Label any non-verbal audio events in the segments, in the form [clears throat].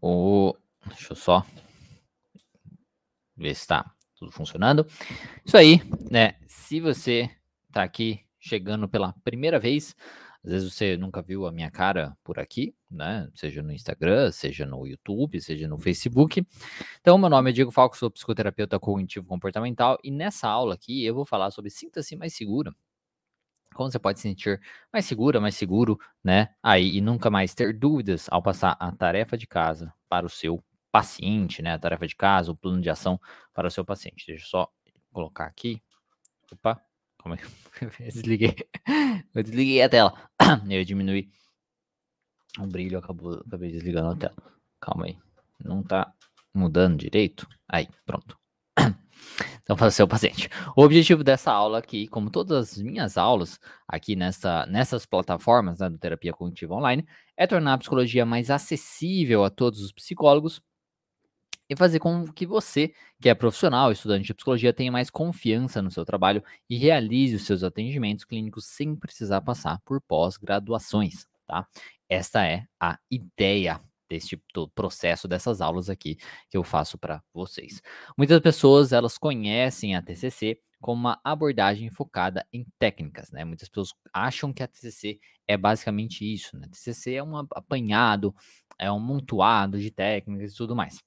o. Deixa eu só ver se está tudo funcionando. Isso aí, né? Se você está aqui chegando pela primeira vez, às vezes você nunca viu a minha cara por aqui, né? Seja no Instagram, seja no YouTube, seja no Facebook. Então, meu nome é Diego Falco, sou psicoterapeuta cognitivo comportamental e nessa aula aqui eu vou falar sobre sinta-se mais segura. Como você pode se sentir mais segura, mais seguro, né? Aí e nunca mais ter dúvidas ao passar a tarefa de casa para o seu paciente, né? A tarefa de casa, o plano de ação para o seu paciente. Deixa eu só colocar aqui. Opa, como é que [laughs] eu desliguei? Eu desliguei a tela. [coughs] Eu diminui o brilho, acabou, acabei desligando a tela. Calma aí. Não tá mudando direito? Aí, pronto. [coughs] Então, para seu paciente. O objetivo dessa aula aqui, como todas as minhas aulas aqui nessa, nessas plataformas né, do Terapia Cognitiva Online, é tornar a psicologia mais acessível a todos os psicólogos e fazer com que você, que é profissional, estudante de psicologia, tenha mais confiança no seu trabalho e realize os seus atendimentos clínicos sem precisar passar por pós-graduações, tá? Esta é a ideia deste processo dessas aulas aqui que eu faço para vocês. Muitas pessoas, elas conhecem a TCC como uma abordagem focada em técnicas, né? Muitas pessoas acham que a TCC é basicamente isso, né? A TCC é um apanhado, é um montuado de técnicas e tudo mais.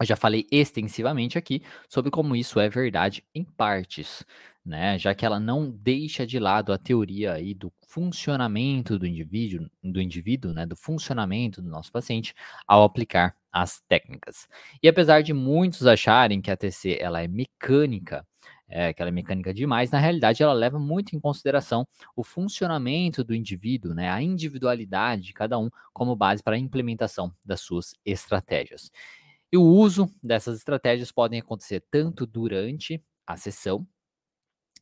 Eu já falei extensivamente aqui sobre como isso é verdade em partes, né? Já que ela não deixa de lado a teoria aí do funcionamento do indivíduo, do indivíduo, né? Do funcionamento do nosso paciente ao aplicar as técnicas. E apesar de muitos acharem que a TC ela é mecânica, é, que ela é mecânica demais, na realidade ela leva muito em consideração o funcionamento do indivíduo, né, a individualidade de cada um como base para a implementação das suas estratégias. E o uso dessas estratégias podem acontecer tanto durante a sessão,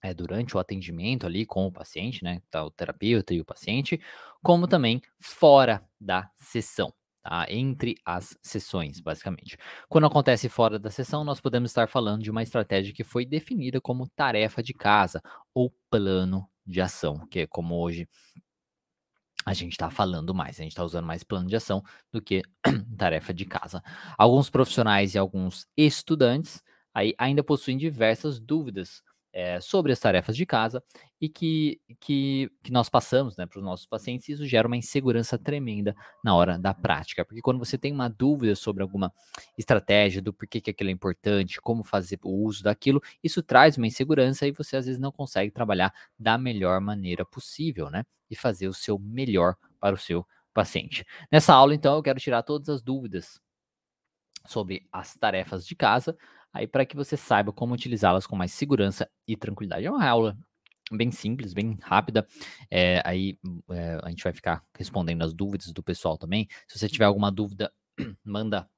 é, durante o atendimento ali com o paciente, né, tá, o terapeuta e o paciente, como também fora da sessão. Tá? Entre as sessões, basicamente. Quando acontece fora da sessão, nós podemos estar falando de uma estratégia que foi definida como tarefa de casa ou plano de ação, que é como hoje a gente está falando mais, a gente está usando mais plano de ação do que [clears throat] tarefa de casa. Alguns profissionais e alguns estudantes aí ainda possuem diversas dúvidas é, sobre as tarefas de casa e que, que, que nós passamos né, para os nossos pacientes, isso gera uma insegurança tremenda na hora da prática. Porque quando você tem uma dúvida sobre alguma estratégia, do porquê que aquilo é importante, como fazer o uso daquilo, isso traz uma insegurança e você às vezes não consegue trabalhar da melhor maneira possível, né? E fazer o seu melhor para o seu paciente. Nessa aula, então, eu quero tirar todas as dúvidas sobre as tarefas de casa, aí para que você saiba como utilizá-las com mais segurança e tranquilidade. É uma aula bem simples, bem rápida. É, aí é, a gente vai ficar respondendo as dúvidas do pessoal também. Se você tiver alguma dúvida, [clears throat] manda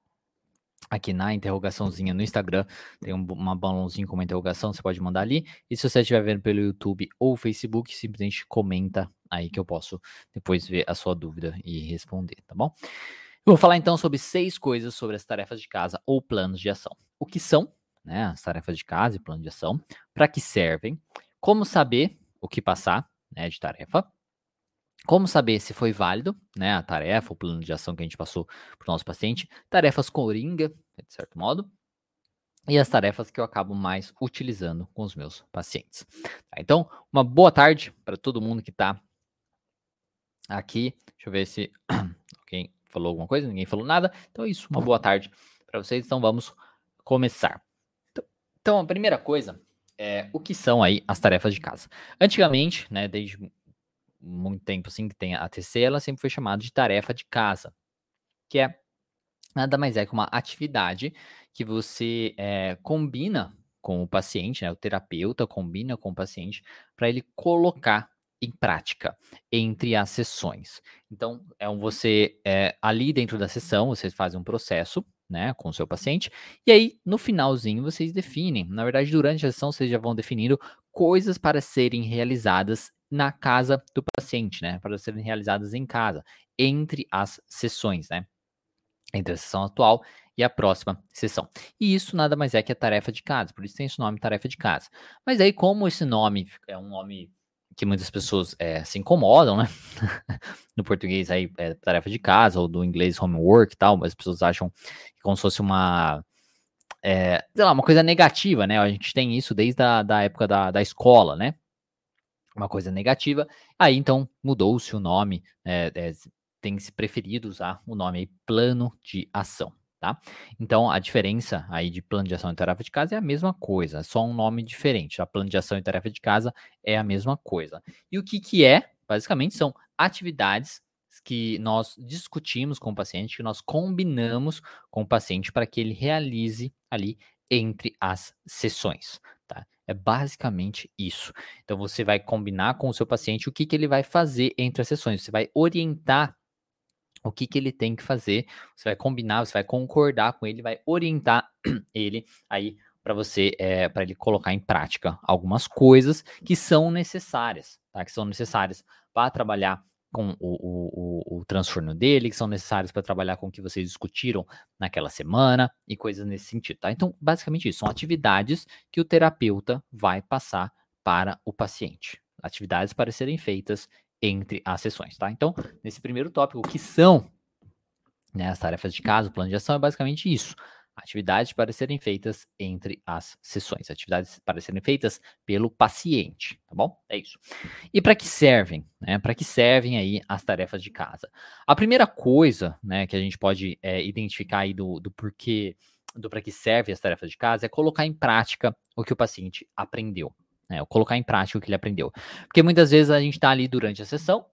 aqui na interrogaçãozinha no Instagram, tem um, uma balãozinho com uma interrogação, você pode mandar ali. E se você estiver vendo pelo YouTube ou Facebook, simplesmente comenta aí que eu posso depois ver a sua dúvida e responder, tá bom? Eu vou falar então sobre seis coisas sobre as tarefas de casa ou planos de ação. O que são né, as tarefas de casa e plano de ação, para que servem, como saber o que passar né, de tarefa, como saber se foi válido né, a tarefa, o plano de ação que a gente passou para o nosso paciente, tarefas coringa, de certo modo, e as tarefas que eu acabo mais utilizando com os meus pacientes. Tá, então, uma boa tarde para todo mundo que está aqui. Deixa eu ver se [clears throat] alguém falou alguma coisa, ninguém falou nada. Então é isso, uma boa tarde para vocês. Então vamos começar. Então, a primeira coisa é o que são aí as tarefas de casa. Antigamente, né, desde muito tempo assim que tem a TC, ela sempre foi chamada de tarefa de casa, que é nada mais é que uma atividade que você é, combina com o paciente, né, o terapeuta combina com o paciente para ele colocar em prática entre as sessões. Então, é um você é, ali dentro da sessão, vocês fazem um processo, né, com o seu paciente, e aí no finalzinho vocês definem. Na verdade, durante a sessão vocês já vão definindo coisas para serem realizadas na casa do paciente, né, para serem realizadas em casa, entre as sessões, né, entre a sessão atual e a próxima sessão. E isso nada mais é que a tarefa de casa, por isso tem esse nome tarefa de casa. Mas aí como esse nome é um nome que muitas pessoas é, se incomodam, né? [laughs] no português aí é tarefa de casa, ou do inglês homework e tal, mas as pessoas acham como se fosse uma, é, sei lá, uma coisa negativa, né? A gente tem isso desde a da época da, da escola, né? Uma coisa negativa. Aí então mudou-se o nome, é, é, tem se preferido usar o nome aí, plano de ação tá? Então, a diferença aí de plano de ação e tarefa de casa é a mesma coisa, é só um nome diferente. A plano de ação e tarefa de casa é a mesma coisa. E o que que é? Basicamente são atividades que nós discutimos com o paciente, que nós combinamos com o paciente para que ele realize ali entre as sessões, tá? É basicamente isso. Então você vai combinar com o seu paciente o que, que ele vai fazer entre as sessões. Você vai orientar o que, que ele tem que fazer. Você vai combinar, você vai concordar com ele, vai orientar [clears throat] ele aí para você, é, eh, para ele colocar em prática algumas coisas que são necessárias, tá? Que são necessárias para trabalhar com o, o, o, transtorno dele, que são necessárias para trabalhar com o que vocês discutiram naquela semana e coisas nesse sentido, tá? Então, basicamente isso, são atividades que o terapeuta vai passar para o paciente. Atividades para serem feitas entre as sessões, tá? Então, nesse primeiro tópico, que são né, as tarefas de casa, o plano de ação é basicamente isso. Atividades para serem feitas entre as sessões, atividades para serem feitas pelo paciente, tá bom? É isso. E para que servem, né? Para que servem aí as tarefas de casa? A primeira coisa, né, que a gente pode é, identificar aí do, do porquê, do para que servem as tarefas de casa é colocar em prática o que o paciente aprendeu, né? Colocar em prática o que ele aprendeu. Porque muitas vezes a gente está ali durante a sessão,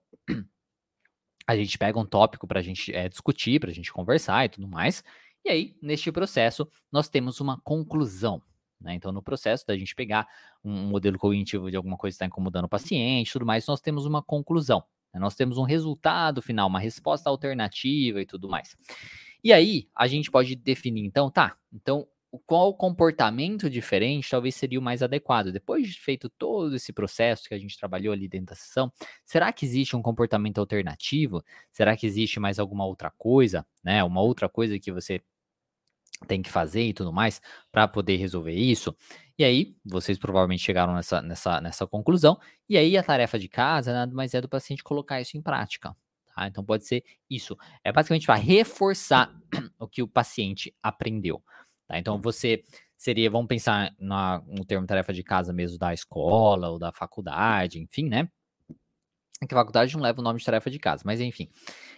a gente pega um tópico para a gente é, discutir, para a gente conversar e tudo mais. E aí, neste processo, nós temos uma conclusão. Né? Então, no processo da gente pegar um modelo cognitivo de alguma coisa que está incomodando o paciente tudo mais, nós temos uma conclusão. Né? Nós temos um resultado final, uma resposta alternativa e tudo mais. E aí, a gente pode definir, então, tá, então qual comportamento diferente talvez seria o mais adequado. Depois de feito todo esse processo que a gente trabalhou ali dentro da sessão, será que existe um comportamento alternativo? Será que existe mais alguma outra coisa, né? Uma outra coisa que você tem que fazer e tudo mais para poder resolver isso? E aí, vocês provavelmente chegaram nessa, nessa, nessa conclusão. E aí, a tarefa de casa nada mais é do paciente colocar isso em prática. Tá? Então, pode ser isso. É basicamente para reforçar o que o paciente aprendeu. Tá? Então você seria, vamos pensar na, no termo tarefa de casa mesmo da escola ou da faculdade, enfim, né? É que a faculdade não leva o nome de tarefa de casa, mas enfim,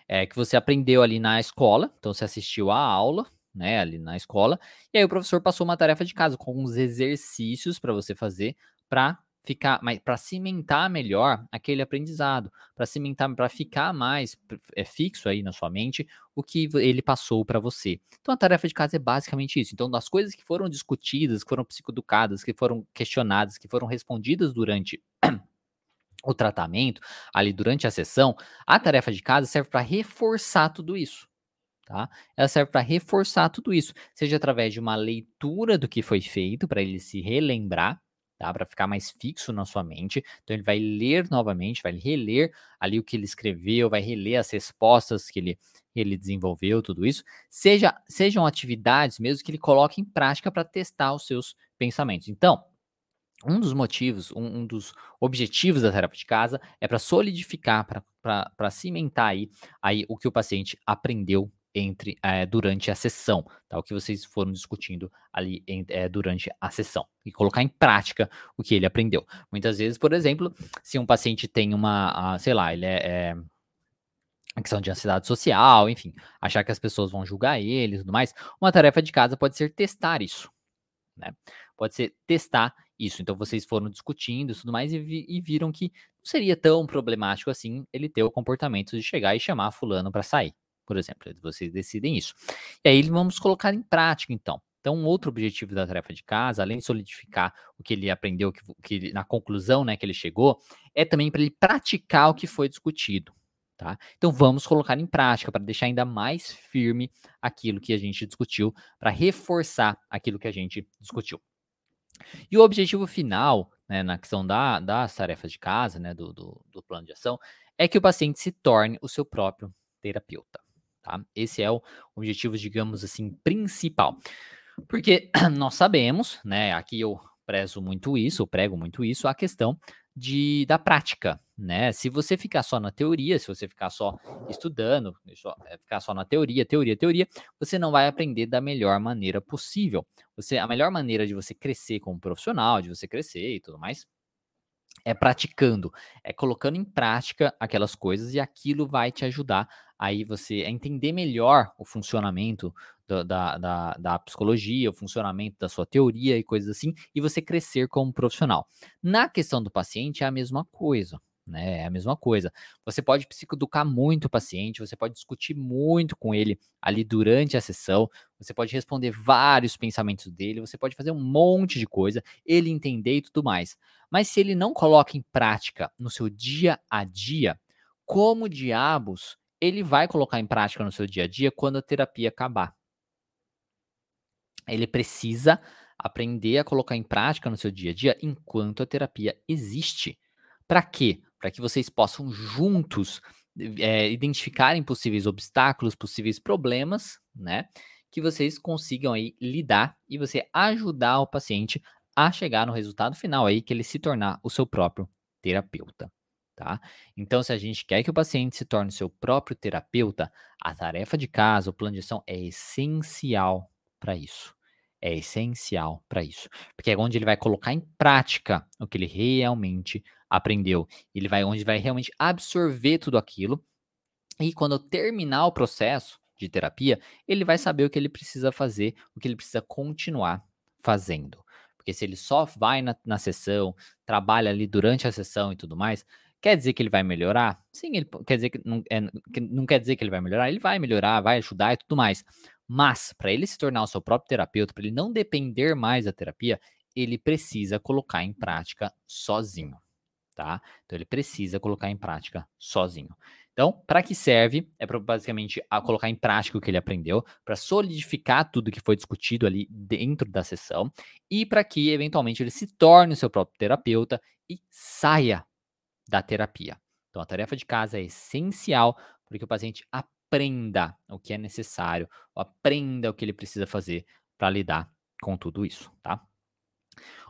é que você aprendeu ali na escola, então você assistiu a aula, né, ali na escola, e aí o professor passou uma tarefa de casa com alguns exercícios para você fazer para ficar, para cimentar melhor aquele aprendizado, para cimentar, para ficar mais é, fixo aí na sua mente o que ele passou para você. Então a tarefa de casa é basicamente isso. Então das coisas que foram discutidas, que foram psicoeducadas, que foram questionadas, que foram respondidas durante o tratamento, ali durante a sessão, a tarefa de casa serve para reforçar tudo isso. Tá? Ela serve para reforçar tudo isso, seja através de uma leitura do que foi feito, para ele se relembrar, tá? Para ficar mais fixo na sua mente. Então ele vai ler novamente, vai reler ali o que ele escreveu, vai reler as respostas que ele, ele desenvolveu, tudo isso. Seja, sejam atividades mesmo que ele coloque em prática para testar os seus pensamentos. Então, um dos motivos, um, um, dos objetivos da tarefa de casa é para solidificar, para cimentar aí, aí o que o paciente aprendeu entre é, durante a sessão, tá? O que vocês foram discutindo ali em, é, durante a sessão e colocar em prática o que ele aprendeu. Muitas vezes, por exemplo, se um paciente tem uma, a, sei lá, ele é, é questão de ansiedade social, enfim, achar que as pessoas vão julgar ele e tudo mais, uma tarefa de casa pode ser testar isso, né? Pode ser testar isso. Então vocês foram discutindo e tudo mais e, vi, e viram que não seria tão problemático assim ele ter o comportamento de chegar e chamar fulano para sair por exemplo. Vocês decidem isso. E aí vamos colocar em prática, então. Então, um outro objetivo da tarefa de casa, além de solidificar o que ele aprendeu, que, que na conclusão né, que ele chegou, é também para ele praticar o que foi discutido. Tá? Então, vamos colocar em prática para deixar ainda mais firme aquilo que a gente discutiu, para reforçar aquilo que a gente discutiu. E o objetivo final, né, na questão da, das tarefas de casa, né, do, do, do plano de ação, é que o paciente se torne o seu próprio terapeuta. Tá? Esse é o objetivo, digamos assim, principal. Porque [clears throat] nós sabemos, né? Aqui eu prezo muito isso, eu prego muito isso, a questão de, da prática, né? Se você ficar só na teoria, se você ficar só estudando, só, é, ficar só na teoria, teoria, teoria, você não vai aprender da melhor maneira possível. Você, a melhor maneira de você crescer como profissional, de você crescer e tudo mais, é praticando, é colocando em prática aquelas coisas e aquilo vai te ajudar aí você a entender melhor o funcionamento da, da, da, da, psicologia, o funcionamento da sua teoria e coisas assim, e você crescer como profissional. Na questão do paciente é a mesma coisa. Né, é a mesma coisa. Você pode psicoeducar muito o paciente, você pode discutir muito com ele ali durante a sessão, você pode responder vários pensamentos dele, você pode fazer um monte de coisa, ele entender e tudo mais. Mas se ele não coloca em prática no seu dia a dia, como diabos ele vai colocar em prática no seu dia a dia quando a terapia acabar? Ele precisa aprender a colocar em prática no seu dia a dia enquanto a terapia existe. Para quê? Para que vocês possam juntos é, identificarem possíveis obstáculos, possíveis problemas, né? Que vocês consigam aí lidar e você ajudar o paciente a chegar no resultado final aí, que ele se tornar o seu próprio terapeuta. Tá? Então, se a gente quer que o paciente se torne seu próprio terapeuta, a tarefa de casa, o plano de ação é essencial para isso é essencial para isso, porque é onde ele vai colocar em prática o que ele realmente aprendeu. Ele vai onde vai realmente absorver tudo aquilo. E quando terminar o processo de terapia, ele vai saber o que ele precisa fazer, o que ele precisa continuar fazendo. Porque se ele só vai na, na sessão, trabalha ali durante a sessão e tudo mais, Quer dizer que ele vai melhorar? Sim, ele quer dizer que não, é, que não quer dizer que ele vai melhorar, ele vai melhorar, vai ajudar e tudo mais. Mas, para ele se tornar o seu próprio terapeuta, para ele não depender mais da terapia, ele precisa colocar em prática sozinho, tá? Então, ele precisa colocar em prática sozinho. Então, para que serve? É para basicamente colocar em prática o que ele aprendeu, para solidificar tudo que foi discutido ali dentro da sessão e para que eventualmente ele se torne o seu próprio terapeuta e saia da terapia. Então, a tarefa de casa é essencial para que o paciente aprenda aprenda o que é necessário, aprenda o que ele precisa fazer para lidar com tudo isso, tá?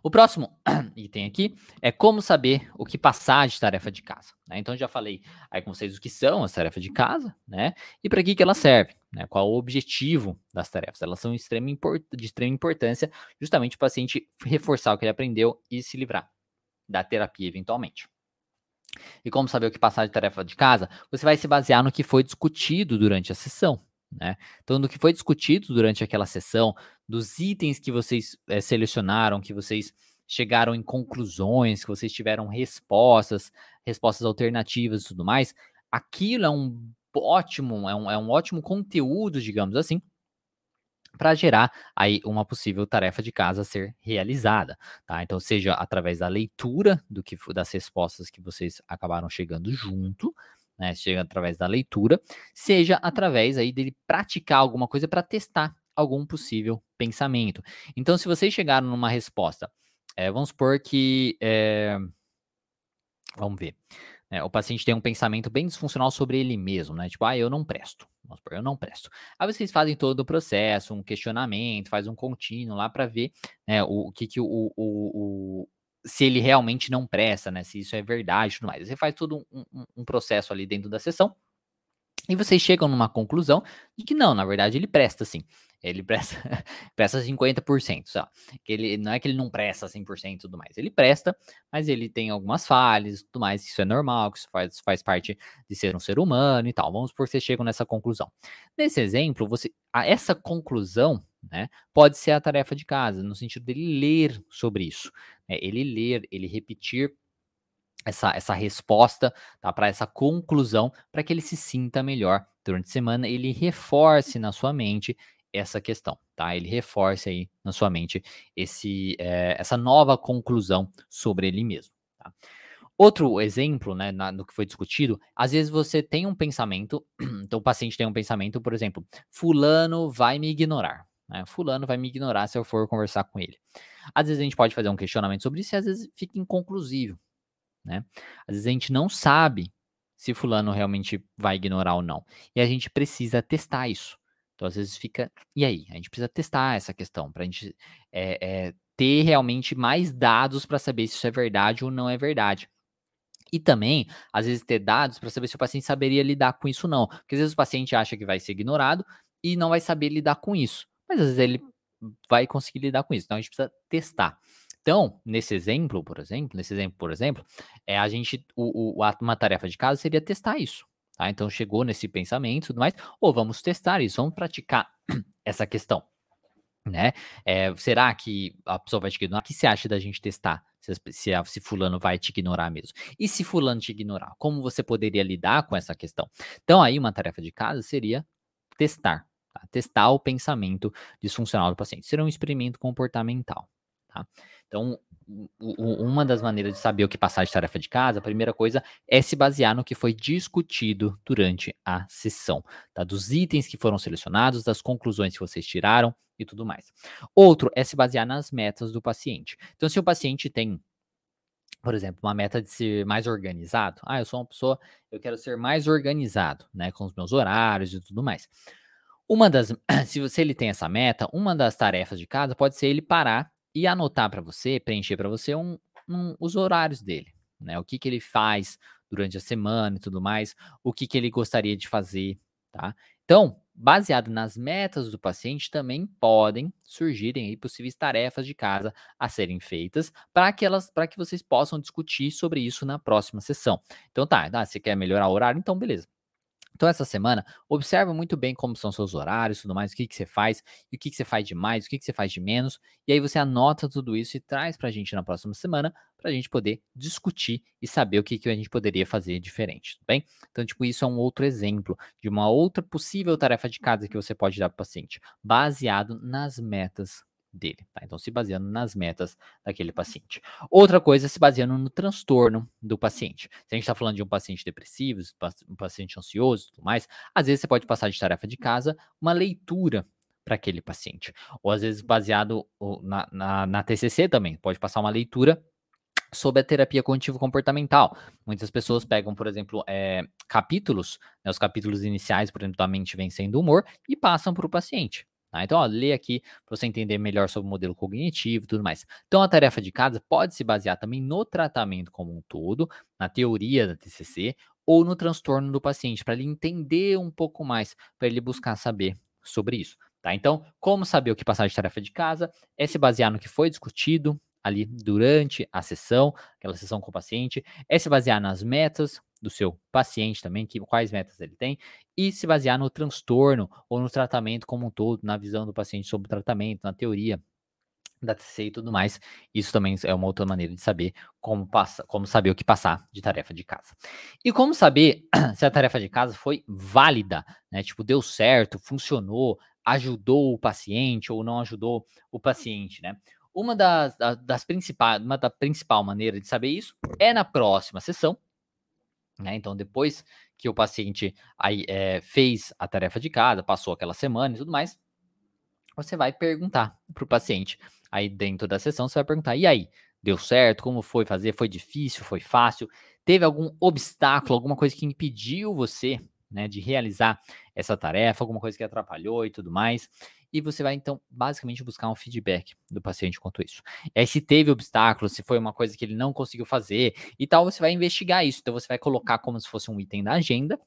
O próximo [clears throat] item aqui é como saber o que passar de tarefa de casa. Né? Então, já falei aí com vocês o que são as tarefas de casa, né? E para que, que elas servem, né? Qual o objetivo das tarefas? Elas são de extrema, de extrema importância, justamente o paciente reforçar o que ele aprendeu e se livrar da terapia eventualmente. E como saber o que passar de tarefa de casa? Você vai se basear no que foi discutido durante a sessão. Né? Então, no que foi discutido durante aquela sessão, dos itens que vocês é, selecionaram, que vocês chegaram em conclusões, que vocês tiveram respostas, respostas alternativas e tudo mais, aquilo é um ótimo, é um, é um ótimo conteúdo, digamos assim, para gerar aí uma possível tarefa de casa a ser realizada, tá? Então, seja através da leitura do que das respostas que vocês acabaram chegando junto, né? Seja através da leitura, seja através aí dele praticar alguma coisa para testar algum possível pensamento. Então, se vocês chegaram numa resposta, é, vamos supor que, é, vamos ver, é, o paciente tem um pensamento bem disfuncional sobre ele mesmo, né? Tipo, ah, eu não presto. Vamos supor, eu não presto. Aí vocês fazem todo o processo, um questionamento, faz um contínuo lá para ver né, o, o, que, que o, o, o, se ele realmente não presta, né? Se isso é verdade e tudo mais. Você faz todo um, um, um processo ali dentro da sessão e vocês chegam numa conclusão de que não, na verdade ele presta sim. Ele presta, [laughs] presta 50%, só. Que ele, não é que ele não presta 100% e tudo mais. Ele presta, mas ele tem algumas falhas e tudo mais. Isso é normal, que isso faz, faz parte de ser um ser humano e tal. Vamos por que vocês chegam nessa conclusão. Nesse exemplo, você, essa conclusão né, pode ser a tarefa de casa, no sentido dele ler sobre isso. Né, ele ler, ele repetir essa, essa resposta tá, para essa conclusão, para que ele se sinta melhor durante a semana, ele reforce na sua mente essa questão, tá? Ele reforce aí na sua mente esse, é, essa nova conclusão sobre ele mesmo. Tá? Outro exemplo, né, na, no que foi discutido, às vezes você tem um pensamento, [clears throat] então o paciente tem um pensamento, por exemplo, fulano vai me ignorar, né? Fulano vai me ignorar se eu for conversar com ele. Às vezes a gente pode fazer um questionamento sobre isso e às vezes fica inconclusivo, né? Às vezes a gente não sabe se fulano realmente vai ignorar ou não. E a gente precisa testar isso. Então, às vezes fica. E aí? A gente precisa testar essa questão para a gente é, é, ter realmente mais dados para saber se isso é verdade ou não é verdade. E também, às vezes, ter dados para saber se o paciente saberia lidar com isso ou não. Porque às vezes o paciente acha que vai ser ignorado e não vai saber lidar com isso. Mas às vezes ele vai conseguir lidar com isso. Então a gente precisa testar. Então, nesse exemplo, por exemplo, nesse exemplo, por exemplo, é a gente, o, o, uma tarefa de casa seria testar isso. Tá? Então chegou nesse pensamento e tudo mais, ou vamos testar isso, vamos praticar [clears throat] essa questão. Né? É, será que a pessoa vai te ignorar? O que você acha da gente testar? Se, se, se, fulano vai te ignorar mesmo. E se fulano te ignorar, como você poderia lidar com essa questão? Então, aí uma tarefa de casa seria testar. Testar o pensamento disfuncional do paciente. Seria um experimento comportamental. Tá? Então, uma das maneiras de saber o que passar de tarefa de casa, a primeira coisa é se basear no que foi discutido durante a sessão, tá? Dos itens que foram selecionados, das conclusões que vocês tiraram e tudo mais. Outro é se basear nas metas do paciente. Então, se o paciente tem por exemplo, uma meta de ser mais organizado. Ah, eu sou uma pessoa, eu quero ser mais organizado, né, com os meus horários e tudo mais. Uma das, [clears throat] se você ele tem essa meta, uma das tarefas de casa pode ser ele parar e anotar para você, preencher para você um, um, os horários dele, né? O que, que ele faz durante a semana e tudo mais, o que, que ele gostaria de fazer, tá? Então, baseado nas metas do paciente, também podem surgirem aí possíveis tarefas de casa a serem feitas para que elas, para que vocês possam discutir sobre isso na próxima sessão. Então tá, tá, você quer melhorar o horário, então beleza. Então, essa semana, observa muito bem como são seus horários, tudo mais, o que, que você faz, o que, que você faz de mais, o que, que você faz de menos, e aí você anota tudo isso e traz para a gente na próxima semana, para a gente poder discutir e saber o que, que a gente poderia fazer diferente, tudo bem? Então, tipo, isso é um outro exemplo de uma outra possível tarefa de casa que você pode dar para o paciente, baseado nas metas dele. Tá? Então, se baseando nas metas daquele paciente. Outra coisa, se baseando no transtorno do paciente. Se a gente está falando de um paciente depressivo, um paciente ansioso e tudo mais, às vezes você pode passar de tarefa de casa uma leitura para aquele paciente. Ou às vezes baseado na, na, na TCC também, pode passar uma leitura sobre a terapia cognitivo-comportamental. Muitas pessoas pegam, por exemplo, é, capítulos, né, os capítulos iniciais, por exemplo, da mente vencendo o humor, e passam para o paciente. Tá? Então, ó, lê aqui para você entender melhor sobre o modelo cognitivo e tudo mais. Então, a tarefa de casa pode se basear também no tratamento como um todo, na teoria da TCC ou no transtorno do paciente, para ele entender um pouco mais, para ele buscar saber sobre isso. Tá? Então, como saber o que passar de tarefa de casa? É se basear no que foi discutido ali durante a sessão, aquela sessão com o paciente, é se basear nas metas do seu paciente também, que, quais metas ele tem, e se basear no transtorno ou no tratamento como um todo, na visão do paciente sobre o tratamento, na teoria da TCC e tudo mais. Isso também é uma outra maneira de saber como, passa, como saber o que passar de tarefa de casa. E como saber [clears throat] se a tarefa de casa foi válida, né? Tipo, deu certo, funcionou, ajudou o paciente ou não ajudou o paciente, né? Uma das, das principais, uma da principal maneira de saber isso é na próxima sessão, né? Então, depois que o paciente aí, é, fez a tarefa de casa, passou aquela semana e tudo mais, você vai perguntar para o paciente. Aí dentro da sessão, você vai perguntar: e aí? Deu certo? Como foi fazer? Foi difícil? Foi fácil? Teve algum obstáculo, alguma coisa que impediu você né, de realizar essa tarefa, alguma coisa que atrapalhou e tudo mais? E você vai então basicamente buscar um feedback do paciente quanto isso. Aí se teve obstáculos, se foi uma coisa que ele não conseguiu fazer e tal, você vai investigar isso. Então você vai colocar como se fosse um item da agenda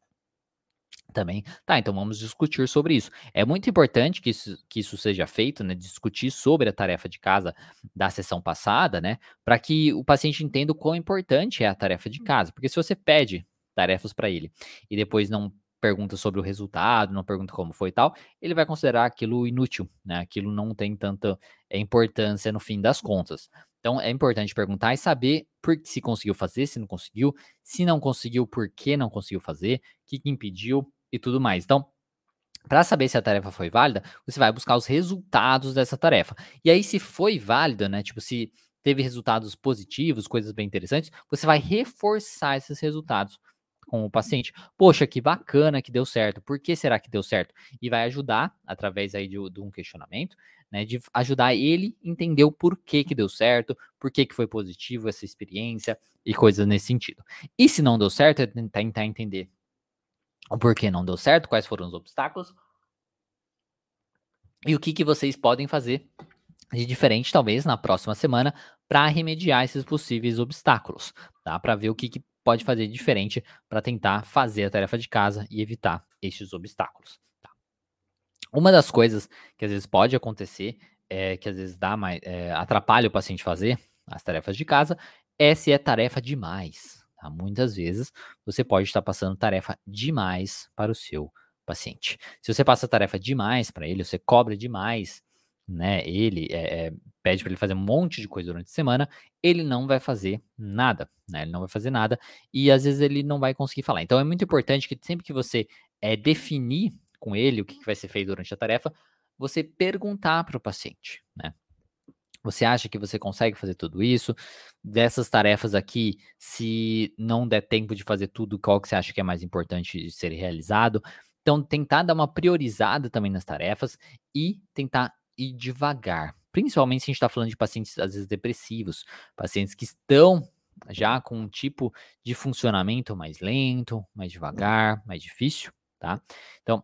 também. Tá, então vamos discutir sobre isso. É muito importante que isso, que isso seja feito, né? Discutir sobre a tarefa de casa da sessão passada, né? Para que o paciente entenda o quão importante é a tarefa de casa. Porque se você pede tarefas para ele e depois não pergunta sobre o resultado, não pergunta como foi e tal, ele vai considerar aquilo inútil, né? Aquilo não tem tanta importância no fim das contas. Então é importante perguntar e saber por se conseguiu fazer, se não conseguiu, se não conseguiu, por que não conseguiu fazer, o que, que impediu e tudo mais. Então, para saber se a tarefa foi válida, você vai buscar os resultados dessa tarefa. E aí, se foi válida, né? Tipo, se teve resultados positivos, coisas bem interessantes, você vai reforçar esses resultados com o paciente. Poxa, que bacana que deu certo. Por que será que deu certo? E vai ajudar, através aí de, de um questionamento, né, de ajudar ele entender o porquê que deu certo, por que foi positivo essa experiência e coisas nesse sentido. E se não deu certo, é tentar entender o porquê não deu certo, quais foram os obstáculos e o que, que vocês podem fazer de diferente, talvez, na próxima semana, para remediar esses possíveis obstáculos, tá? Para ver o que, que pode fazer diferente para tentar fazer a tarefa de casa e evitar estes obstáculos. Tá? Uma das coisas que às vezes pode acontecer, é, que às vezes dá mais, é, atrapalha o paciente fazer as tarefas de casa, é se é tarefa demais. Tá? Muitas vezes você pode estar passando tarefa demais para o seu paciente. Se você passa tarefa demais para ele, você cobra demais, né? Ele é, é, pede para ele fazer um monte de coisa durante a semana, ele não vai fazer nada, né? Ele não vai fazer nada e às vezes ele não vai conseguir falar. Então é muito importante que sempre que você é, definir com ele o que, que vai ser feito durante a tarefa, você perguntar para o paciente, né? Você acha que você consegue fazer tudo isso? Dessas tarefas aqui, se não der tempo de fazer tudo, qual que você acha que é mais importante de ser realizado? Então, tentar dar uma priorizada também nas tarefas e tentar ir devagar. Principalmente se a gente está falando de pacientes, às vezes, depressivos, pacientes que estão já com um tipo de funcionamento mais lento, mais devagar, mais difícil, tá? Então,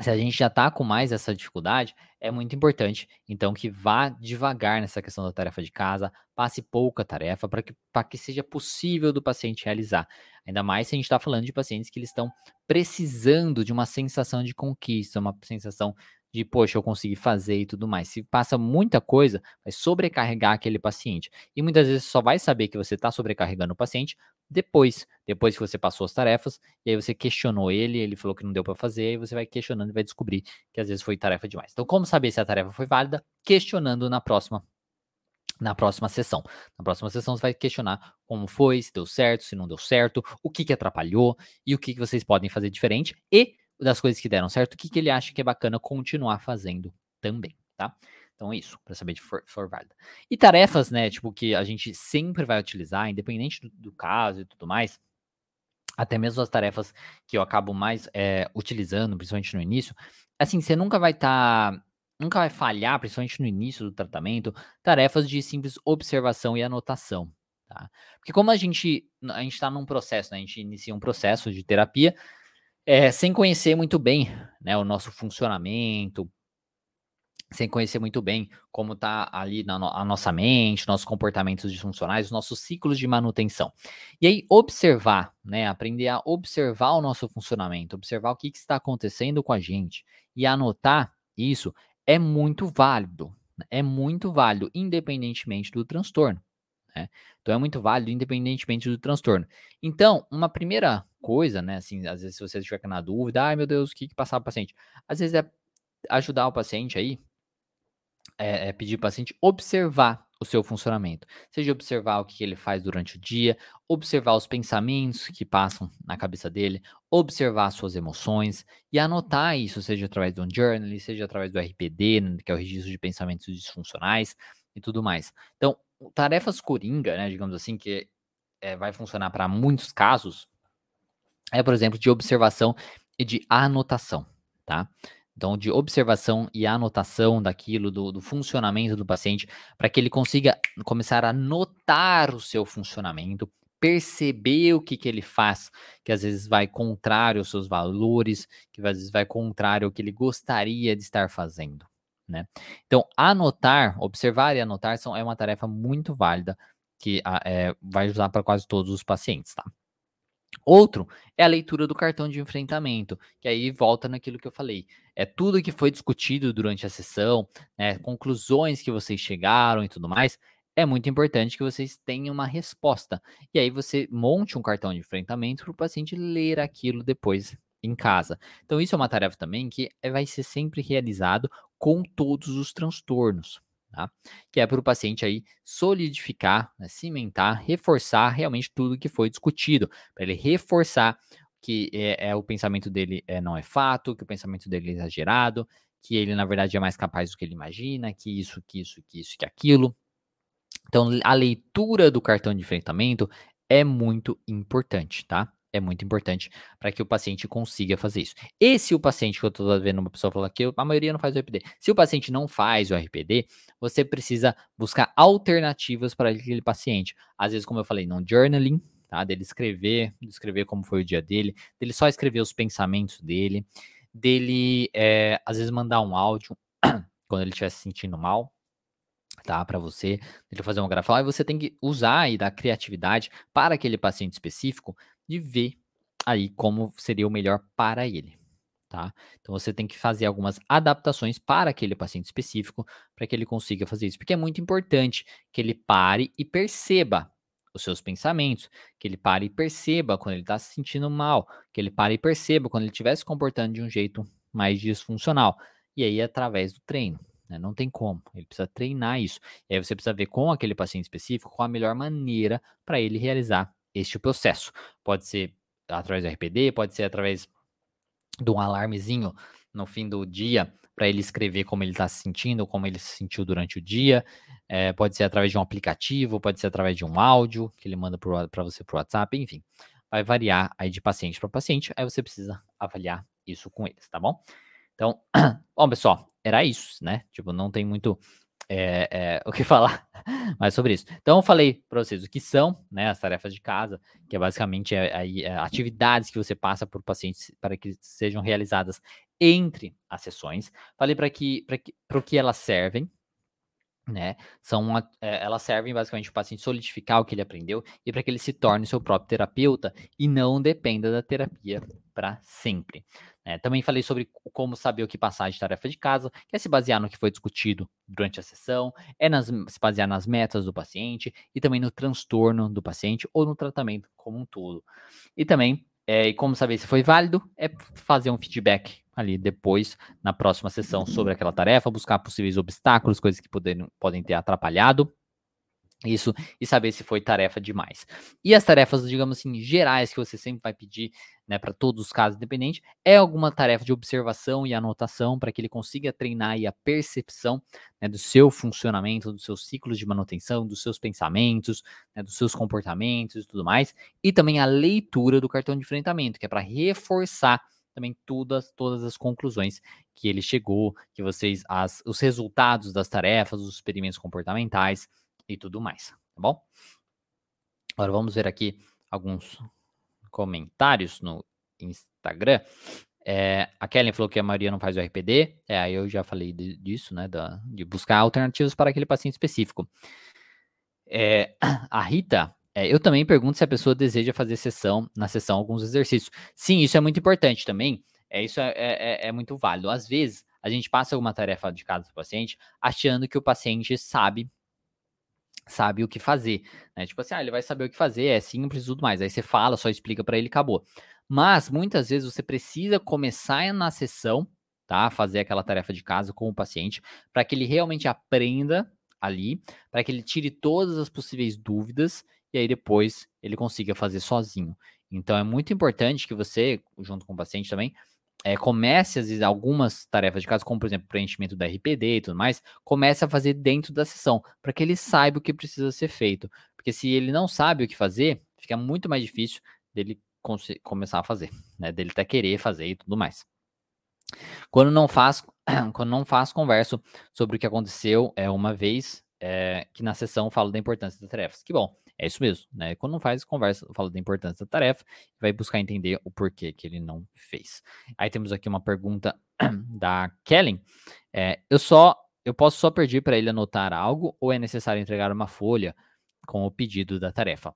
se a gente já está com mais essa dificuldade, é muito importante, então, que vá devagar nessa questão da tarefa de casa, passe pouca tarefa para que, que seja possível do paciente realizar. Ainda mais se a gente está falando de pacientes que eles estão precisando de uma sensação de conquista, uma sensação de, poxa, eu consegui fazer e tudo mais. Se passa muita coisa, vai sobrecarregar aquele paciente. E muitas vezes só vai saber que você está sobrecarregando o paciente depois, depois que você passou as tarefas, e aí você questionou ele, ele falou que não deu para fazer, e você vai questionando e vai descobrir que às vezes foi tarefa demais. Então, como saber se a tarefa foi válida? Questionando na próxima na próxima sessão. Na próxima sessão você vai questionar como foi, se deu certo, se não deu certo, o que, que atrapalhou e o que, que vocês podem fazer diferente e das coisas que deram certo, o que, que ele acha que é bacana continuar fazendo também, tá? Então é isso, para saber de for, for válida. E tarefas, né, tipo, que a gente sempre vai utilizar, independente do, do caso e tudo mais, até mesmo as tarefas que eu acabo mais é, utilizando, principalmente no início, assim, você nunca vai estar. Tá, nunca vai falhar, principalmente no início do tratamento, tarefas de simples observação e anotação. Tá? Porque como a gente a gente está num processo, né, a gente inicia um processo de terapia é, sem conhecer muito bem né, o nosso funcionamento, sem conhecer muito bem como está ali na no, a nossa mente, nossos comportamentos disfuncionais, os nossos ciclos de manutenção. E aí, observar, né? Aprender a observar o nosso funcionamento, observar o que, que está acontecendo com a gente e anotar isso é muito válido. É muito válido, independentemente do transtorno. Né? Então é muito válido, independentemente do transtorno. Então, uma primeira coisa, né? Assim, às vezes se você estiver na dúvida, ai meu Deus, o que, que passar o paciente? Às vezes é ajudar o paciente aí é, é pedir para o paciente observar o seu funcionamento. Seja observar o que ele faz durante o dia, observar os pensamentos que passam na cabeça dele, observar suas emoções e anotar isso, seja através de um journal, seja através do RPD, que é o registro de pensamentos disfuncionais e tudo mais. Então, tarefas coringa, né, digamos assim, que é, vai funcionar para muitos casos, é, por exemplo, de observação e de anotação, tá? Então, de observação e anotação daquilo, do, do funcionamento do paciente, para que ele consiga começar a notar o seu funcionamento, perceber o que, que ele faz, que às vezes vai contrário aos seus valores, que às vezes vai contrário ao que ele gostaria de estar fazendo. Né? Então, anotar, observar e anotar são, é uma tarefa muito válida que é, vai usar para quase todos os pacientes, tá? Outro é a leitura do cartão de enfrentamento, que aí volta naquilo que eu falei. É tudo que foi discutido durante a sessão, né, conclusões que vocês chegaram e tudo mais. É muito importante que vocês tenham uma resposta. E aí você monte um cartão de enfrentamento para o paciente ler aquilo depois em casa. Então, isso é uma tarefa também que vai ser sempre realizado com todos os transtornos tá? Que é para o paciente aí solidificar, né, cimentar, reforçar realmente tudo que foi discutido, para ele reforçar que é, é, o pensamento dele é, não é fato, que o pensamento dele é exagerado, que ele na verdade é mais capaz do que ele imagina, que isso, que isso, que isso, que aquilo. Então, a leitura do cartão de enfrentamento é muito importante, tá? É muito importante para que o paciente consiga fazer isso. E se o paciente, que eu estou vendo uma pessoa falar que a maioria não faz o RPD, se o paciente não faz o RPD, você precisa buscar alternativas para aquele paciente. Às vezes, como eu falei, no journaling, tá? Dele escrever, escrever como foi o dia dele, dele só escrever os pensamentos dele, dele, é, às vezes, mandar um áudio [coughs] quando ele estiver se sentindo mal, tá? Para você, ele fazer uma grafal, e você tem que usar aí da criatividade para aquele paciente específico de ver aí como seria o melhor para ele, tá? Então você tem que fazer algumas adaptações para aquele paciente específico para que ele consiga fazer isso, porque é muito importante que ele pare e perceba os seus pensamentos, que ele pare e perceba quando ele está se sentindo mal, que ele pare e perceba quando ele estiver se comportando de um jeito mais disfuncional. E aí, através do treino. Né? Não tem como. Ele precisa treinar isso. E aí você precisa ver com aquele paciente específico qual a melhor maneira para ele realizar este processo. Pode ser através do RPD, pode ser através de um alarmezinho no fim do dia para ele escrever como ele está se sentindo, como ele se sentiu durante o dia. É, pode ser através de um aplicativo, pode ser através de um áudio que ele manda para você por WhatsApp, enfim. Vai variar aí de paciente para paciente, aí você precisa avaliar isso com eles, tá bom? Então, [clears throat] bom, pessoal, era isso, né? Tipo, não tem muito é, é, o que [laughs] falar mais sobre isso. Então, eu falei para vocês o que são né, as tarefas de casa, que é basicamente é, é, atividades que você passa por pacientes para que sejam realizadas entre as sessões. Falei para que o que elas servem, né? São uma, é, elas servem basicamente para o paciente solidificar o que ele aprendeu e para que ele se torne seu próprio terapeuta e não dependa da terapia para sempre. É, também falei sobre como saber o que passar de tarefa de casa, que é se basear no que foi discutido durante a sessão, é nas, se basear nas metas do paciente e também no transtorno do paciente ou no tratamento como um todo. E também, é, como saber se foi válido, é fazer um feedback ali depois, na próxima sessão, sobre aquela tarefa, buscar possíveis obstáculos, coisas que podem, podem ter atrapalhado isso e saber se foi tarefa demais. E as tarefas, digamos assim, gerais que você sempre vai pedir, né, para todos os casos independentes, é alguma tarefa de observação e anotação para que ele consiga treinar aí a percepção né, do seu funcionamento, dos seus ciclos de manutenção, dos seus pensamentos, né, dos seus comportamentos e tudo mais, e também a leitura do cartão de enfrentamento, que é para reforçar também todas, todas as conclusões que ele chegou, que vocês, as, os resultados das tarefas, os experimentos comportamentais, e tudo mais, tá bom? Agora vamos ver aqui alguns comentários no Instagram. É, a Kellen falou que a Maria não faz o RPD. É, aí eu já falei de, disso, né? Da, de buscar alternativas para aquele paciente específico. É, a Rita, é, eu também pergunto se a pessoa deseja fazer sessão, na sessão, alguns exercícios. Sim, isso é muito importante também. É, isso é, é, é muito válido. Às vezes, a gente passa alguma tarefa de casa do paciente achando que o paciente sabe sabe o que fazer, né? Tipo assim, ah, ele vai saber o que fazer, é simples e tudo mais. Aí você fala, só explica para ele, acabou. Mas muitas vezes você precisa começar na sessão, tá? Fazer aquela tarefa de casa com o paciente, para que ele realmente aprenda ali, para que ele tire todas as possíveis dúvidas e aí depois ele consiga fazer sozinho. Então é muito importante que você, junto com o paciente também, é, comece, às vezes, algumas tarefas de casa, como por exemplo, preenchimento da RPD e tudo mais, comece a fazer dentro da sessão, para que ele saiba o que precisa ser feito. Porque se ele não sabe o que fazer, fica muito mais difícil dele começar a fazer, né? Dele até querer fazer e tudo mais. Quando não faz, [clears throat] quando não faz, converso sobre o que aconteceu é uma vez é, que na sessão falo da importância das tarefas. Que bom. É isso mesmo, né? Quando não faz, conversa, fala da importância da tarefa e vai buscar entender o porquê que ele não fez. Aí temos aqui uma pergunta [clears throat] da Kellen. É, eu só, eu posso só pedir para ele anotar algo ou é necessário entregar uma folha com o pedido da tarefa?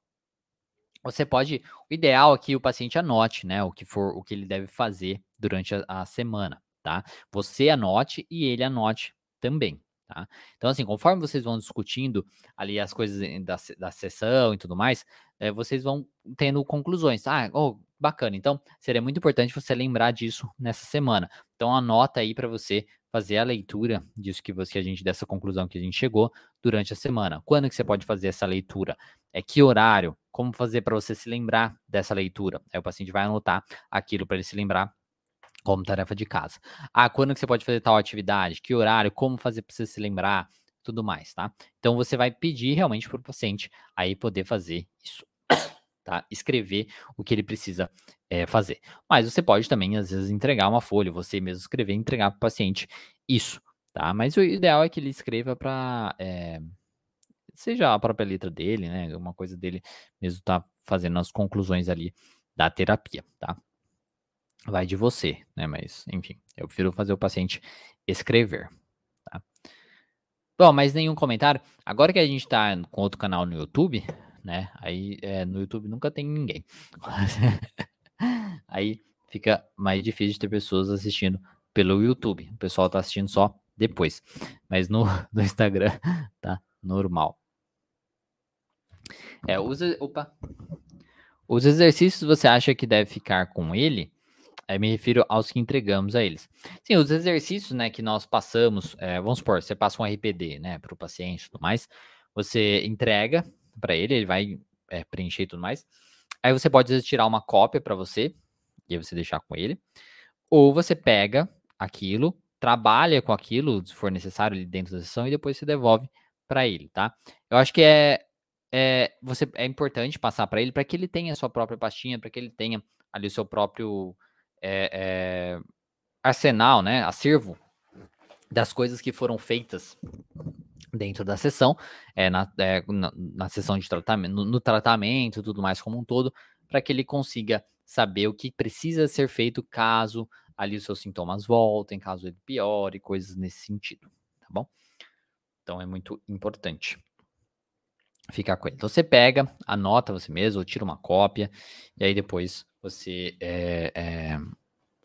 Você pode, o ideal é que o paciente anote, né, o que for, o que ele deve fazer durante a, a semana, tá? Você anote e ele anote também, Tá? Então, assim, conforme vocês vão discutindo ali as coisas da, da sessão e tudo mais, é, vocês vão tendo conclusões. Ah, oh, bacana. Então, seria muito importante você lembrar disso nessa semana. Então, anota aí para você fazer a leitura disso que você, a gente, dessa conclusão que a gente chegou durante a semana. Quando que você pode fazer essa leitura? É que horário? Como fazer para você se lembrar dessa leitura? Aí o paciente vai anotar aquilo para ele se lembrar como tarefa de casa. Ah, quando que você pode fazer tal atividade? Que horário? Como fazer para você se lembrar? Tudo mais, tá? Então você vai pedir realmente para o paciente aí poder fazer isso, [coughs] tá? Escrever o que ele precisa é, fazer. Mas você pode também, às vezes, entregar uma folha, você mesmo escrever entregar para o paciente isso, tá? Mas o ideal é que ele escreva para. É, eh, seja a própria letra dele, né? Uma coisa dele mesmo tá fazendo as conclusões ali da terapia, tá? Vai de você, né? Mas, enfim, eu prefiro fazer o paciente escrever, tá? Bom, mas nenhum comentário. Agora que a gente tá com outro canal no YouTube, né? Aí é, no YouTube nunca tem ninguém. [laughs] aí fica mais difícil de ter pessoas assistindo pelo YouTube. O pessoal tá assistindo só depois. Mas no, [laughs] no Instagram tá normal. É, os, opa. Os exercícios você acha que deve ficar com ele? Aí me refiro aos que entregamos a eles. Sim, os exercícios, né, que nós passamos, é, vamos supor, você passa um RPD, né, para o paciente e tudo mais, você entrega para ele, ele vai é, preencher e tudo mais. Aí você pode vezes, tirar uma cópia para você, e aí você deixar com ele. Ou você pega aquilo, trabalha com aquilo, se for necessário, ali dentro da sessão, e depois você devolve para ele, tá? Eu acho que é, é, você, é importante passar para ele para que ele tenha a sua própria pastinha, para que ele tenha ali o seu próprio é, é, arsenal, né, acervo das coisas que foram feitas dentro da sessão, é, na, é, na, na, sessão de tratamento, no, no tratamento, tudo mais como um todo, para que ele consiga saber o que precisa ser feito caso ali os seus sintomas voltem, caso ele piore, coisas nesse sentido, tá bom? Então é muito importante ficar com ele. Então você pega, anota você mesmo, ou tira uma cópia, e aí depois você é, é,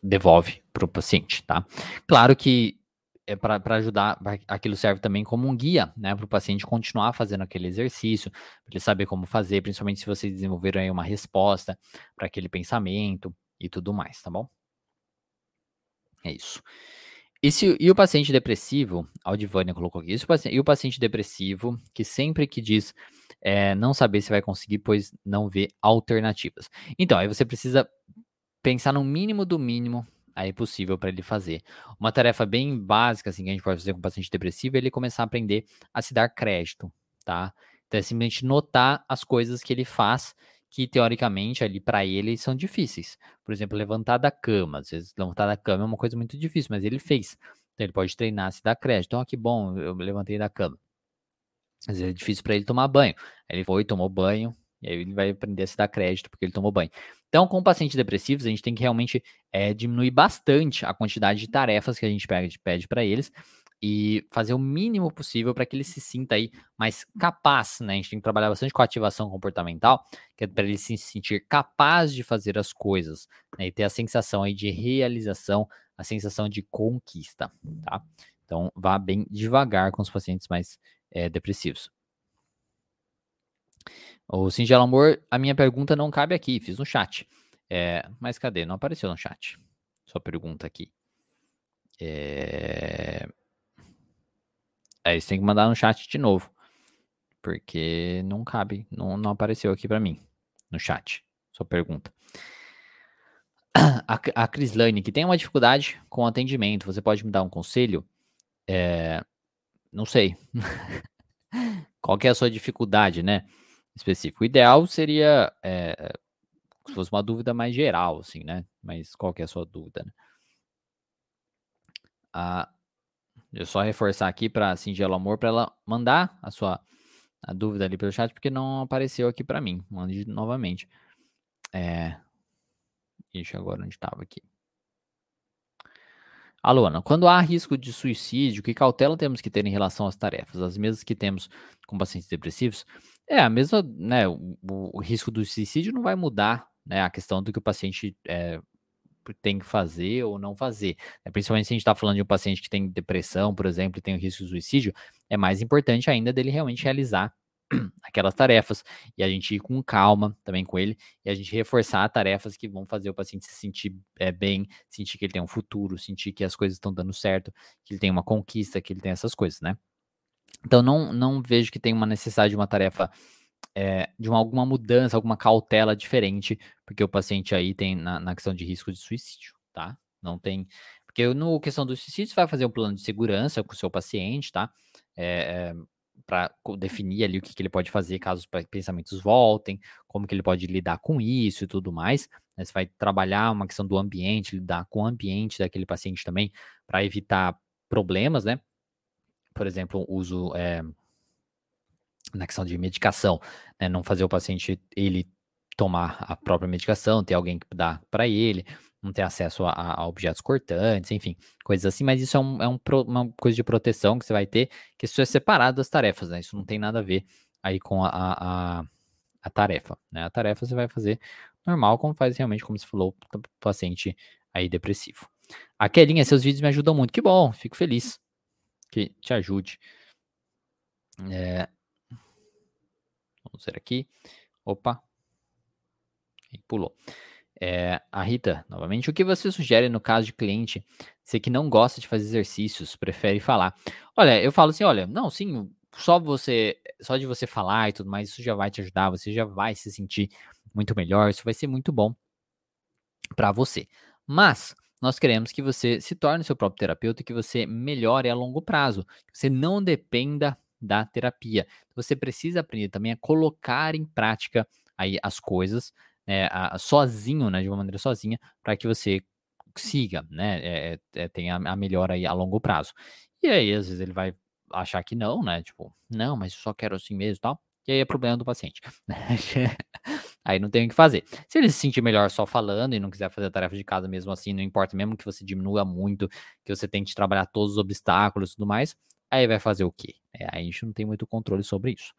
devolve para o paciente, tá? Claro que é para ajudar, aquilo serve também como um guia, né, para o paciente continuar fazendo aquele exercício, para ele saber como fazer, principalmente se vocês desenvolveram aí uma resposta para aquele pensamento e tudo mais, tá bom? É isso. E, se, e o paciente depressivo, a Aldivânia colocou aqui, isso, e o paciente depressivo, que sempre que diz é, não saber se vai conseguir, pois não vê alternativas. Então, aí você precisa pensar no mínimo do mínimo aí possível para ele fazer. Uma tarefa bem básica assim que a gente pode fazer com o paciente depressivo é ele começar a aprender a se dar crédito, tá? Então é simplesmente notar as coisas que ele faz que teoricamente ali para ele são difíceis. Por exemplo, levantar da cama. Às vezes levantar da cama é uma coisa muito difícil, mas ele fez. Então ele pode treinar, se dar crédito. Oh, que bom, eu levantei da cama. Às vezes é difícil para ele tomar banho. Ele foi, tomou banho, e aí ele vai aprender a se dar crédito porque ele tomou banho. Então, com pacientes depressivos, a gente tem que realmente é, diminuir bastante a quantidade de tarefas que a gente pede para eles e fazer o mínimo possível para que ele se sinta aí mais capaz, né? A gente tem que trabalhar bastante com a ativação comportamental, que é para ele se sentir capaz de fazer as coisas, né? E ter a sensação aí de realização, a sensação de conquista, tá? Então, vá bem devagar com os pacientes mais é, depressivos. O Singelo Amor, a minha pergunta não cabe aqui, fiz no chat. É, mas cadê? Não apareceu no chat. Sua pergunta aqui. É... Aí você tem que mandar no chat de novo. Porque não cabe, não, não apareceu aqui para mim no chat. Sua pergunta. A, a Crislane, que tem uma dificuldade com atendimento, você pode me dar um conselho? É, não sei. [laughs] Qual é a sua dificuldade, né? Específico. O ideal seria é, se fosse uma dúvida mais geral, assim, né? Mas qual que é a sua dúvida, né? Ah, eu só reforçar aqui para Singelo Amor para ela mandar a sua a dúvida ali pelo chat, porque não apareceu aqui para mim. Mande novamente. É. Ixi, agora onde estava aqui. Alô, Ana, quando há risco de suicídio, que cautela temos que ter em relação às tarefas? As mesmas que temos com pacientes depressivos? É, a mesma, né? O, o risco do suicídio não vai mudar, né? A questão do que o paciente é, tem que fazer ou não fazer. Né? Principalmente se a gente está falando de um paciente que tem depressão, por exemplo, e tem o risco de suicídio, é mais importante ainda dele realmente realizar [clears throat] aquelas tarefas e a gente ir com calma também com ele e a gente reforçar tarefas que vão fazer o paciente se sentir é, bem, sentir que ele tem um futuro, sentir que as coisas estão dando certo, que ele tem uma conquista, que ele tem essas coisas, né? Então não, não vejo que tem uma necessidade de uma tarefa é, de uma, alguma mudança, alguma cautela diferente, porque o paciente aí tem na, na questão de risco de suicídio, tá? Não tem. Porque no questão do suicídio, você vai fazer um plano de segurança com o seu paciente, tá? É, é, para definir ali o que, que, ele pode fazer caso os pensamentos voltem, como que ele pode lidar com isso e tudo mais. Né? Você vai trabalhar uma questão do ambiente, lidar com o ambiente daquele paciente também, para evitar problemas, né? Por exemplo, uso é, na questão de medicação, né? Não fazer o paciente ele tomar a própria medicação, ter alguém que dá para ele, não ter acesso a, a, objetos cortantes, enfim, coisas assim, mas isso é, um, é um, uma coisa de proteção que você vai ter, que isso é separado das tarefas, né? Isso não tem nada a ver aí com a, a, a tarefa, né? A tarefa você vai fazer normal, como faz realmente, como você falou, o paciente aí depressivo. A Kelinha, seus vídeos me ajudam muito. Que bom, fico feliz que te ajude. É... Vamos ver aqui. Opa. Pulou. É, a Rita, novamente, o que você sugere no caso de cliente, você que não gosta de fazer exercícios, prefere falar? Olha, eu falo assim, olha, não, sim, só você, só de você falar e tudo mais, isso já vai te ajudar, você já vai se sentir muito melhor, isso vai ser muito bom para você. Mas nós queremos que você se torne seu próprio terapeuta e que você melhore a longo prazo, que você não dependa da terapia. Você precisa aprender também a colocar em prática aí as coisas né, a, sozinho, né, de uma maneira sozinha, para que você siga, né, é, é, tenha a melhora aí a longo prazo. E aí, às vezes, ele vai achar que não, né, tipo, não, mas eu só quero assim mesmo e tal. E aí é problema do paciente. [laughs] aí não tem o que fazer. Se ele se sentir melhor só falando e não quiser fazer a tarefa de casa mesmo assim, não importa, mesmo que você diminua muito, que você tente trabalhar todos os obstáculos e tudo mais, aí vai fazer o quê? É, a gente não tem muito controle sobre isso.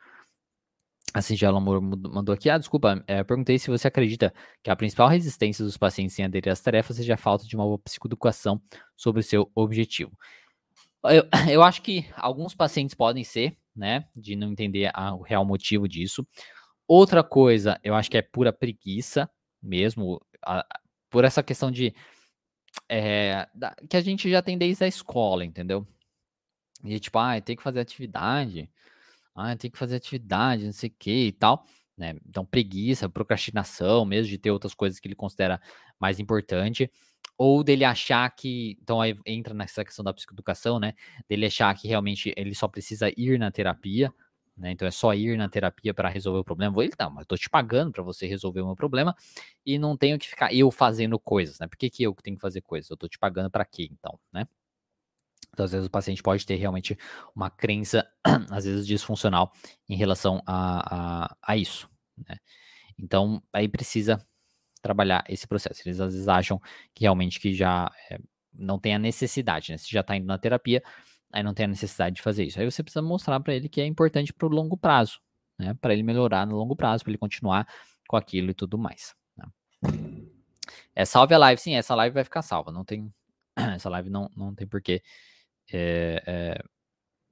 A Singela mandou aqui. Ah, desculpa, é, perguntei se você acredita que a principal resistência dos pacientes em aderir às tarefas seja a falta de uma boa psicoeducação sobre o seu objetivo. Eu, [coughs] eu acho que alguns pacientes podem ser, né, de não entender a, o real motivo disso. Outra coisa, eu acho que é pura preguiça mesmo, a, por essa questão de. É, da, que a gente já tem desde a escola, entendeu? E tipo, ah, tem que fazer atividade ah, tem que fazer atividade, não sei o que e tal. Né? Então, preguiça, procrastinação, mesmo de ter outras coisas que ele considera mais importante, ou dele achar que, então aí entra nessa questão da psicoeducação, né? Dele achar que realmente ele só precisa ir na terapia, né? Então é só ir na terapia para resolver o problema. Ele tá, mas eu tô te pagando para você resolver o meu problema e não tenho que ficar eu fazendo coisas, né? Por que, que eu tenho que fazer coisas? Eu tô te pagando para quê, então, né? Então, às vezes, o paciente pode ter realmente uma crença, [clears throat] às vezes, disfuncional em relação a, a, a isso. Né? Então, aí precisa trabalhar esse processo. Eles às vezes acham que realmente que já é, não tem a necessidade, né? Se já está indo na terapia, aí não tem a necessidade de fazer isso. Aí você precisa mostrar para ele que é importante para o longo prazo, né? Para ele melhorar no longo prazo, para ele continuar com aquilo e tudo mais. Né? É salve a live, sim, essa live vai ficar salva. Não tem [clears throat] essa live não, não tem porquê é, é,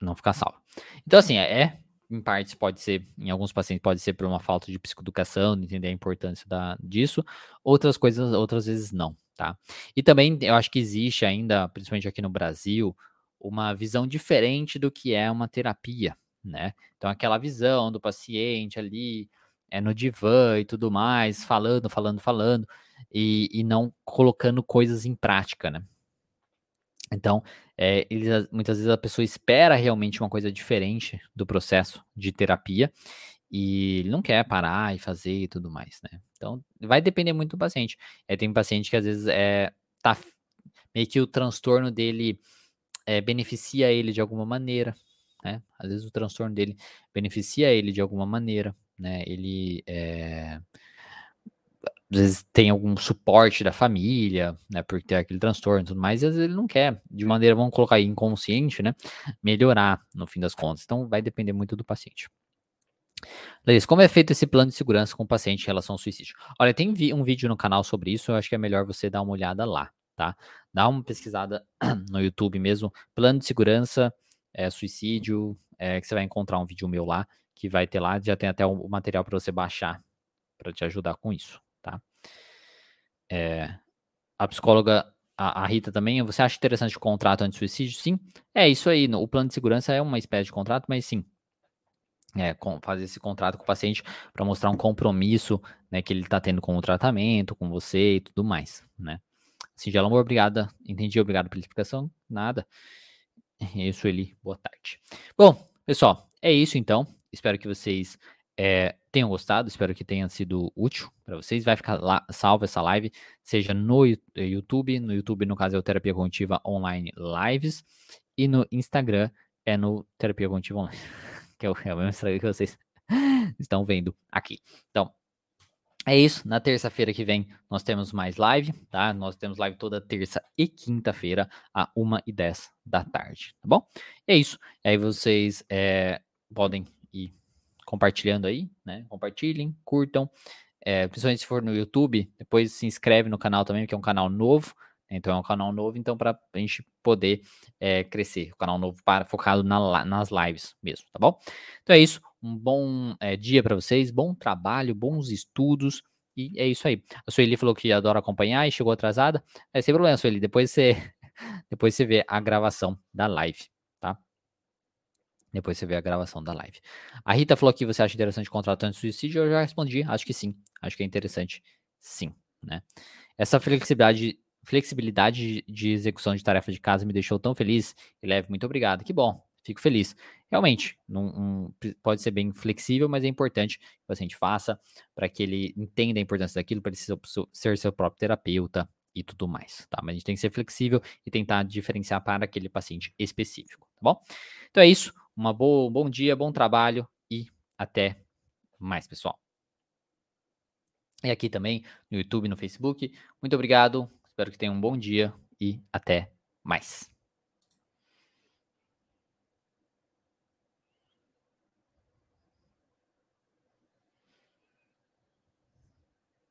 não ficar salvo. Então, assim, é, é, em partes pode ser, em alguns pacientes pode ser por uma falta de psicoeducação, de entender a importância da, disso, outras coisas, outras vezes não, tá? E também eu acho que existe ainda, principalmente aqui no Brasil, uma visão diferente do que é uma terapia, né? Então, aquela visão do paciente ali, é no divã e tudo mais, falando, falando, falando, e, e não colocando coisas em prática, né? Então, é, eles, muitas vezes a pessoa espera realmente uma coisa diferente do processo de terapia e ele não quer parar e fazer e tudo mais, né? Então, vai depender muito do paciente. É, tem paciente que às vezes é, tá meio que o transtorno dele é, beneficia ele de alguma maneira, né? Às vezes o transtorno dele beneficia ele de alguma maneira, né? Ele é, às vezes tem algum suporte da família, né, por ter aquele transtorno e tudo mais, e às vezes ele não quer, de maneira, vamos colocar aí, inconsciente, né, melhorar no fim das contas. Então vai depender muito do paciente. Larissa, como é feito esse plano de segurança com o paciente em relação ao suicídio? Olha, tem um vídeo no canal sobre isso, eu acho que é melhor você dar uma olhada lá, tá? Dá uma pesquisada [clears throat] no YouTube mesmo, plano de segurança, é, suicídio, é, que você vai encontrar um vídeo meu lá, que vai ter lá, já tem até o material para você baixar, para te ajudar com isso? É, a psicóloga, a, a, Rita também, você acha interessante o contrato anti-suicídio? Sim, é isso aí, o plano de segurança é uma espécie de contrato, mas sim, é, com, fazer esse contrato com o paciente para mostrar um compromisso né, que ele está tendo com o tratamento, com você e tudo mais, né? Singela Amor, obrigada, entendi, obrigado pela explicação, nada. Isso, Eli, boa tarde. Bom, pessoal, é isso então, espero que vocês é, tenham gostado, espero que tenha sido útil para vocês. Vai ficar lá, salvo essa live, seja no eh, YouTube, no YouTube, no caso é o Terapia Cognitiva Online Lives, e no Instagram é no Terapia Cognitiva Online, [laughs] que é o, é o mesmo Instagram que vocês [laughs] estão vendo aqui. Então, É isso, na terça-feira que vem nós temos mais live, tá? Nós temos live toda terça e quinta-feira, a 1 e 10 da tarde, tá bom? É isso. E aí vocês é, podem compartilhando aí, né? Compartilhem, curtam. É, principalmente se for no YouTube, depois se inscreve no canal também, que é um canal novo. Então é um canal novo, então para a gente poder é, crescer, o canal novo para focado na, nas lives mesmo, tá bom? Então é isso, um bom é, dia para vocês, bom trabalho, bons estudos e é isso aí. A Sueli falou que adora acompanhar e chegou atrasada, é sem problema, Sueli, depois você [laughs] depois você vê a gravação da live? Depois você vê a gravação da live. A Rita falou que você acha interessante contrato anti suicídio, eu já respondi, acho que sim, acho que é interessante, sim, né? Essa flexibilidade flexibilidade de execução de tarefa de casa me deixou tão feliz. Leve, muito obrigado. Que bom, fico feliz. Realmente, não, pode ser bem flexível, mas é importante que o paciente faça para que ele entenda a importância daquilo, para ele ser seu próprio terapeuta e tudo mais, tá? Mas a gente tem que ser flexível e tentar diferenciar para aquele paciente específico, tá bom? Então é isso. Uma boa, bom dia, bom trabalho e até mais, pessoal. E aqui também no YouTube, no Facebook. Muito obrigado. Espero que tenham um bom dia e até mais.